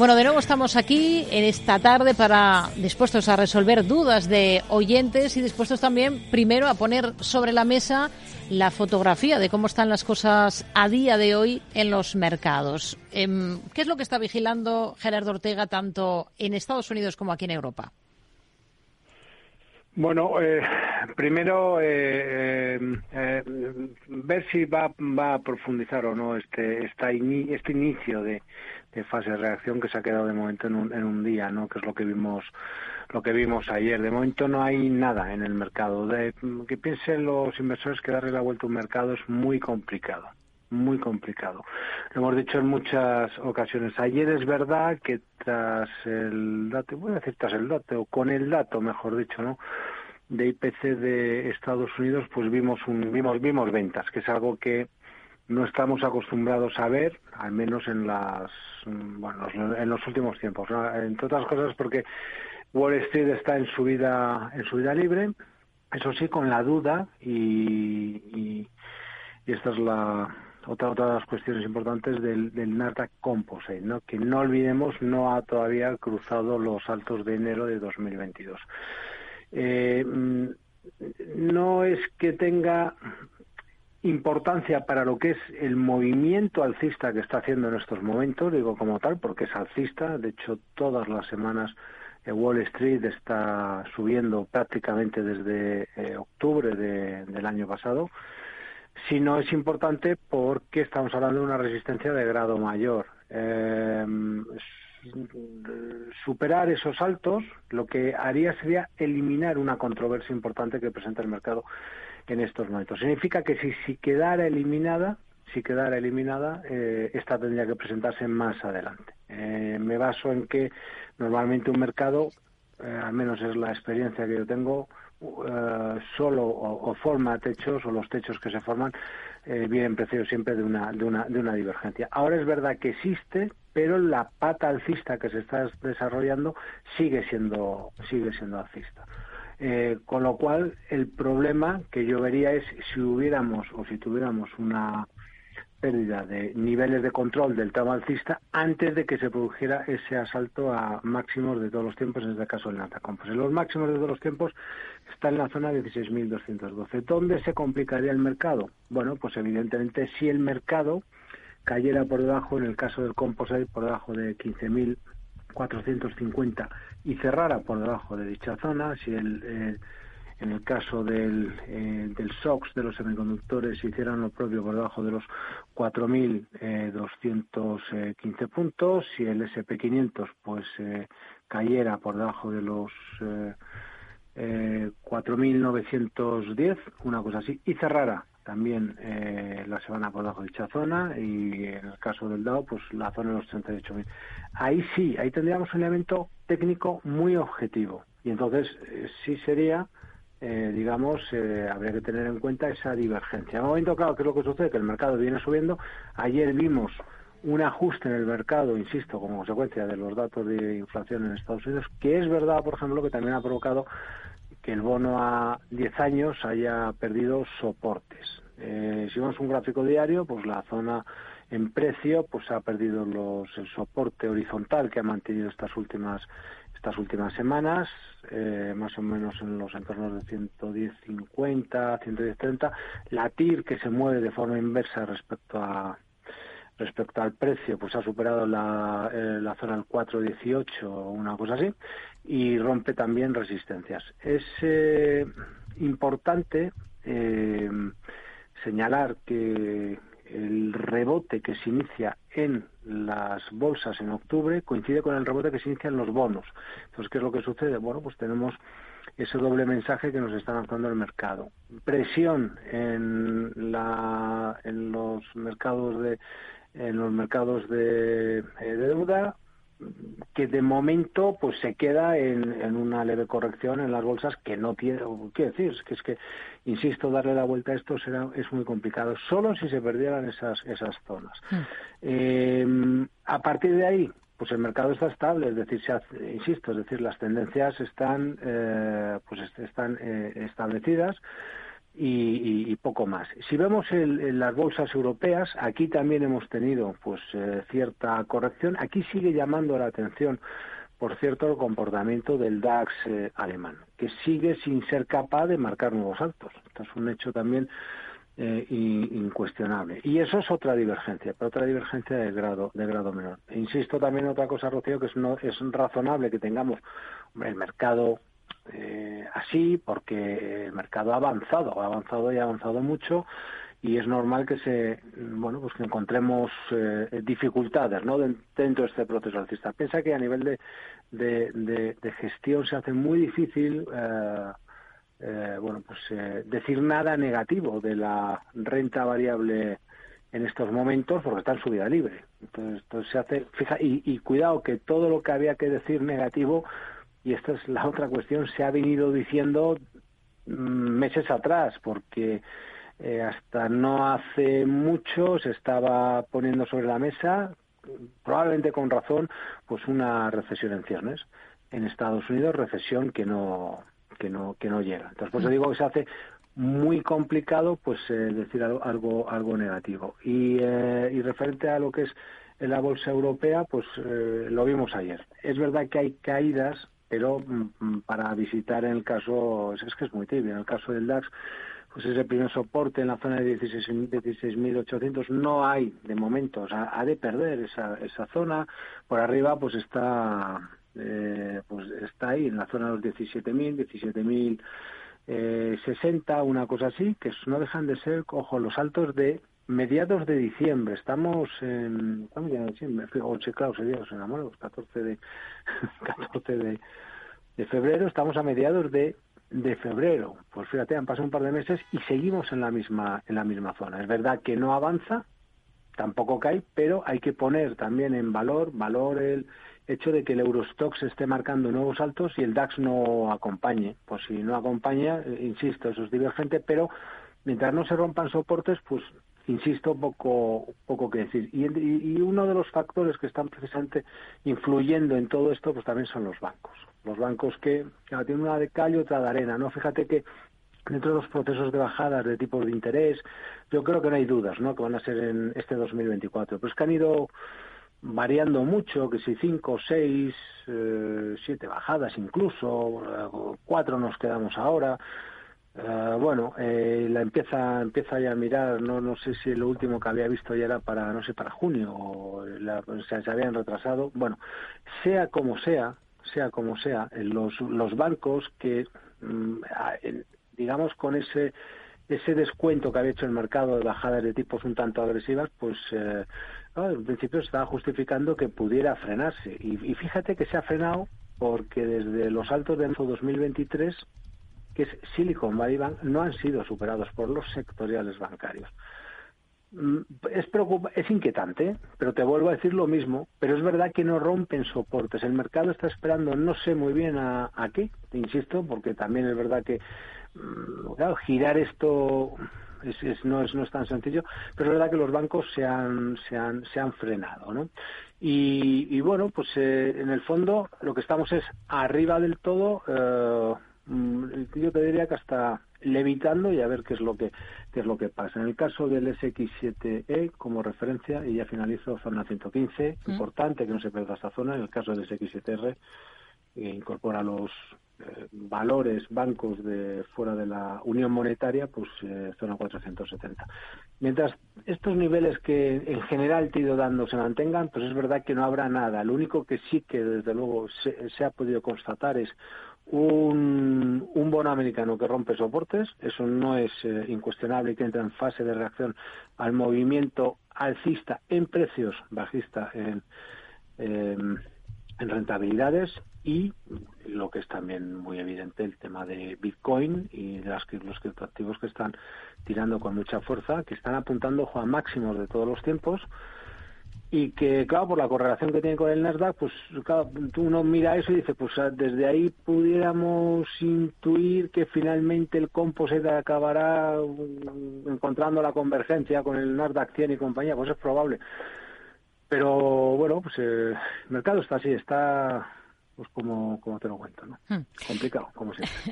Bueno, de nuevo estamos aquí en esta tarde para dispuestos a resolver dudas de oyentes y dispuestos también primero a poner sobre la mesa la fotografía de cómo están las cosas a día de hoy en los mercados. Em, ¿Qué es lo que está vigilando Gerardo Ortega tanto en Estados Unidos como aquí en Europa? Bueno, eh, primero eh, eh, ver si va, va, a profundizar o no este, este inicio de, de fase de reacción que se ha quedado de momento en un, en un día, ¿no? Que es lo que vimos lo que vimos ayer. De momento no hay nada en el mercado. De, que piensen los inversores que darle la vuelta a un mercado es muy complicado, muy complicado. Lo hemos dicho en muchas ocasiones. Ayer es verdad que tras el dato, voy a decir tras el dato, o con el dato, mejor dicho, ¿no? de IPC de Estados Unidos, pues vimos un, vimos vimos ventas, que es algo que no estamos acostumbrados a ver, al menos en las bueno, en los últimos tiempos, entre otras cosas porque Wall Street está en su vida en su vida libre, eso sí con la duda y, y, esta es la otra otra de las cuestiones importantes del, del Nasdaq Composite, ¿no? que no olvidemos no ha todavía cruzado los altos de enero de 2022. Eh, mm, no es que tenga importancia para lo que es el movimiento alcista que está haciendo en estos momentos, digo como tal, porque es alcista, de hecho todas las semanas eh, Wall Street está subiendo prácticamente desde eh, octubre del año pasado, sino es importante porque estamos hablando de una resistencia de grado mayor. Eh, superar esos altos lo que haría sería eliminar una controversia importante que presenta el mercado en estos momentos. Significa que si, si quedara eliminada, si quedara eliminada, eh, esta tendría que presentarse más adelante. Eh, me baso en que normalmente un mercado, eh, al menos es la experiencia que yo tengo, solo o, forma techos o los techos que se forman vienen precedidos siempre de una, de, una, de una divergencia. Ahora es verdad que existe, pero la pata alcista que se está desarrollando sigue siendo, sigue siendo alcista. Eh, con lo cual, el problema que yo vería es si hubiéramos o si tuviéramos una pérdida de niveles de control del tramo alcista antes de que se produjera ese asalto a máximos de todos los tiempos, en este caso el Nasdaq Pues los máximos de todos los tiempos están en la zona de 16.212. ¿Dónde se complicaría el mercado? Bueno, pues evidentemente si el mercado cayera por debajo, en el caso del Composite, por debajo de 15.000 450 y cerrara por debajo de dicha zona, si el, eh, en el caso del, eh, del SOX de los semiconductores hicieran lo propio por debajo de los 4.215 eh, puntos, si el SP500 pues cayera por debajo de los 4.910, una cosa así, y cerrara también eh, la semana por debajo de dicha zona y en el caso del Dow pues la zona de los 38.000 ahí sí ahí tendríamos un elemento técnico muy objetivo. Y entonces eh, sí sería eh, digamos habría que tener en cuenta esa divergencia. En momento claro que es lo que sucede que el mercado viene subiendo. Ayer vimos un ajuste en el mercado, insisto, como consecuencia de los datos de inflación en Estados Unidos, que es verdad, por ejemplo, que también ha provocado que el bono a 10 años haya perdido soportes. Eh, si vemos un gráfico diario, pues la zona en precio pues ha perdido los, el soporte horizontal que ha mantenido estas últimas estas últimas semanas, eh, más o menos en los entornos de 110.50, 110.30. La TIR que se mueve de forma inversa respecto a respecto al precio, pues ha superado la, eh, la zona del 4.18 o una cosa así y rompe también resistencias. Es eh, importante señalar que el rebote que se inicia en las bolsas en octubre coincide con el rebote que se inicia en los bonos. Entonces, ¿qué es lo que sucede? Bueno, pues tenemos ese doble mensaje que nos está lanzando el mercado. Presión en, la, en los mercados de en los mercados de, eh, de deuda, que de momento pues se queda en, una leve corrección en las bolsas que no tiene qué decir que es que insisto darle la vuelta a esto será es muy complicado solo si se perdieran esas esas zonas mm. eh, a partir de ahí pues el mercado está estable es decir se insisto es decir las tendencias están eh, pues están eh, establecidas y, poco más. Si vemos en las bolsas europeas, aquí también hemos tenido pues eh, cierta corrección. Aquí sigue llamando la atención, por cierto, el comportamiento del DAX eh, alemán, que sigue sin ser capaz de marcar nuevos altos. Esto es un hecho también eh, incuestionable. Y eso es otra divergencia, pero otra divergencia de grado, de grado menor. E insisto también en otra cosa, Rocío, que es, no, es razonable que tengamos el mercado eh, así porque el mercado ha avanzado, ha avanzado y ha avanzado mucho y es normal que se bueno pues que encontremos eh, dificultades no dentro de este proceso alcista. Piensa que a nivel de, de, gestión se hace muy difícil eh, eh bueno pues eh, decir nada negativo de la renta variable en estos momentos porque está en subida libre. Entonces, entonces se hace fija y, y cuidado que todo lo que había que decir negativo y esta es la otra cuestión, se ha venido diciendo mm, meses atrás, porque eh, hasta no hace mucho se estaba poniendo sobre la mesa, probablemente con razón, pues una recesión en ciernes en Estados Unidos, recesión que no que no que no llega. Entonces, pues digo que se hace muy complicado pues eh, decir algo, algo negativo. Y, eh, y referente a lo que es la bolsa europea, pues lo vimos ayer. Es verdad que hay caídas pero mm, mm, para visitar en el caso, es que es muy tibio, en el caso del DAX, pues ese primer soporte en la zona de 16.800 no hay de momento, o sea, ha de perder esa, esa zona, por arriba pues está eh, pues está ahí en la zona de los 17.000, 17.060, eh, una cosa así, que no dejan de ser, ojo, los altos de mediados de diciembre, estamos en, estamos ya en diciembre, ocho, claro, sería, os enamoramos, 14 de, 14 de, de febrero, estamos a mediados de, de febrero. Pues fíjate, han pasado un par de meses y seguimos en la misma, en la misma zona. Es verdad que no avanza, tampoco cae, pero hay que poner también en valor, valor el hecho de que el Eurostox esté marcando nuevos altos y el DAX no acompañe. Pues si no acompaña, eh, insisto, eso es divergente, pero mientras no se rompan soportes, pues insisto, poco, poco que decir. Y, uno de los factores que están precisamente influyendo en todo esto, pues también son los bancos. Los bancos que, tienen una de cal y otra de arena, ¿no? Fíjate que dentro de los procesos de bajadas de tipos de interés, yo creo que no hay dudas, ¿no? Que van a ser en este 2024. Pues que han ido variando mucho, que si cinco, seis, eh, siete bajadas incluso, cuatro nos quedamos ahora. Uh, bueno, eh, la empieza empieza ya a mirar, no no sé si lo último que había visto ya era para no sé para junio o, la, se habían retrasado. Bueno, sea como sea, sea como sea, los los bancos que mm, digamos con ese ese descuento que había hecho el mercado de bajadas de tipos un tanto agresivas, pues eh, en principio se estaba justificando que pudiera frenarse. Y, y, fíjate que se ha frenado porque desde los altos de marzo 2023 que es Silicon Valley Bank, no han sido superados por los sectoriales bancarios. Mm, es, es inquietante, pero te vuelvo a decir lo mismo, pero es verdad que no rompen soportes. El mercado está esperando, no sé muy bien a, qué, insisto, porque también es verdad que mm, girar esto es, no, es, no es tan sencillo, pero es verdad que los bancos se han, se han, se han frenado. ¿no? Y, bueno, pues eh, en el fondo lo que estamos es arriba del todo. Eh, yo te diría que hasta levitando y a ver qué es lo que qué es lo que pasa. En el caso del SX7E como referencia y ya finalizo zona 115, mm. importante que no se pierda esta zona. En el caso del SX7R eh, incorpora los eh, valores bancos de fuera de la Unión Monetaria, pues eh, zona 470. Mientras estos niveles que en general te he ido dando se mantengan, pues es verdad que no habrá nada. Lo único que sí que desde luego se ha podido constatar es un, un, bono americano que rompe soportes, eso no es eh, incuestionable y que entra en fase de reacción al movimiento alcista en precios, bajista en, em, en rentabilidades y lo que es también muy evidente el tema de Bitcoin y de los criptoactivos que están tirando con mucha fuerza, que están apuntando a máximos de todos los tiempos y que, claro, por la correlación que tiene con el Nasdaq, pues claro, uno mira eso y dice, pues ah, desde ahí pudiéramos intuir que finalmente el composite acabará mm, encontrando la convergencia con el Nasdaq 100 y compañía, pues es probable. Pero bueno, pues eh, el mercado está así, está pues como, como te lo cuento, ¿no? Hmm. Complicado, como siempre.